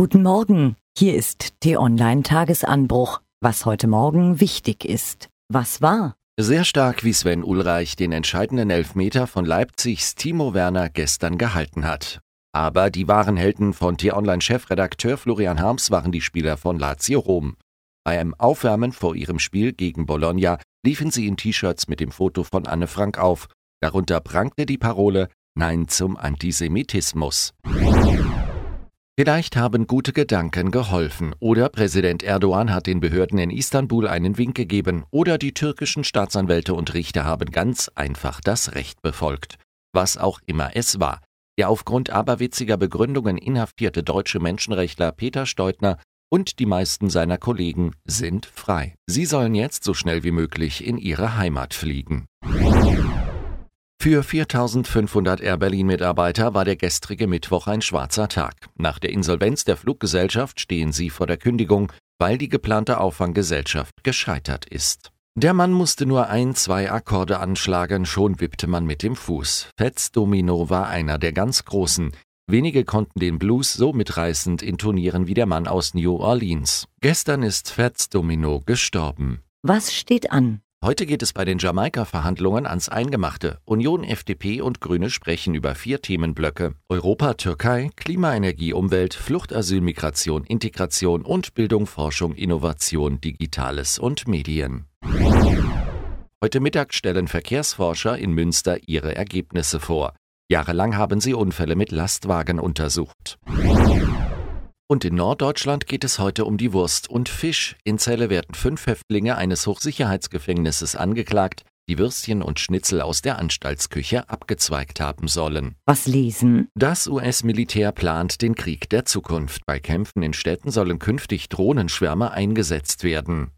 Guten Morgen, hier ist T-Online Tagesanbruch. Was heute Morgen wichtig ist. Was war? Sehr stark, wie Sven Ulreich den entscheidenden Elfmeter von Leipzigs Timo Werner gestern gehalten hat. Aber die wahren Helden von T-Online-Chefredakteur Florian Harms waren die Spieler von Lazio Rom. Bei einem Aufwärmen vor ihrem Spiel gegen Bologna liefen sie in T-Shirts mit dem Foto von Anne Frank auf. Darunter prangte die Parole Nein zum Antisemitismus. Vielleicht haben gute Gedanken geholfen oder Präsident Erdogan hat den Behörden in Istanbul einen Wink gegeben oder die türkischen Staatsanwälte und Richter haben ganz einfach das Recht befolgt. Was auch immer es war. Der aufgrund aberwitziger Begründungen inhaftierte deutsche Menschenrechtler Peter Steutner und die meisten seiner Kollegen sind frei. Sie sollen jetzt so schnell wie möglich in ihre Heimat fliegen. Für 4500 Air Berlin-Mitarbeiter war der gestrige Mittwoch ein schwarzer Tag. Nach der Insolvenz der Fluggesellschaft stehen sie vor der Kündigung, weil die geplante Auffanggesellschaft gescheitert ist. Der Mann musste nur ein, zwei Akkorde anschlagen, schon wippte man mit dem Fuß. Fats Domino war einer der ganz Großen. Wenige konnten den Blues so mitreißend intonieren wie der Mann aus New Orleans. Gestern ist Fats Domino gestorben. Was steht an? Heute geht es bei den Jamaika-Verhandlungen ans Eingemachte. Union, FDP und Grüne sprechen über vier Themenblöcke. Europa, Türkei, Klima, Energie, Umwelt, Flucht, Asyl, Migration, Integration und Bildung, Forschung, Innovation, Digitales und Medien. Heute Mittag stellen Verkehrsforscher in Münster ihre Ergebnisse vor. Jahrelang haben sie Unfälle mit Lastwagen untersucht. Und in Norddeutschland geht es heute um die Wurst und Fisch. In Celle werden fünf Häftlinge eines Hochsicherheitsgefängnisses angeklagt, die Würstchen und Schnitzel aus der Anstaltsküche abgezweigt haben sollen. Was lesen? Das US-Militär plant den Krieg der Zukunft. Bei Kämpfen in Städten sollen künftig Drohnenschwärme eingesetzt werden.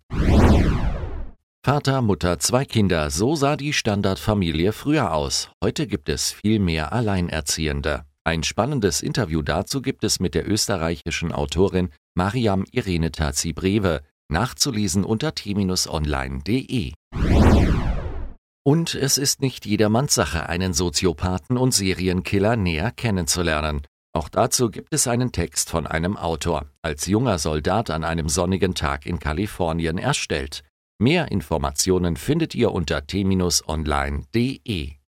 Vater, Mutter, zwei Kinder, so sah die Standardfamilie früher aus. Heute gibt es viel mehr Alleinerziehende. Ein spannendes Interview dazu gibt es mit der österreichischen Autorin Mariam Irene Tazi-Brewe, nachzulesen unter t-online.de. Und es ist nicht jedermanns Sache, einen Soziopathen und Serienkiller näher kennenzulernen. Auch dazu gibt es einen Text von einem Autor, als junger Soldat an einem sonnigen Tag in Kalifornien erstellt. Mehr Informationen findet ihr unter t-online.de.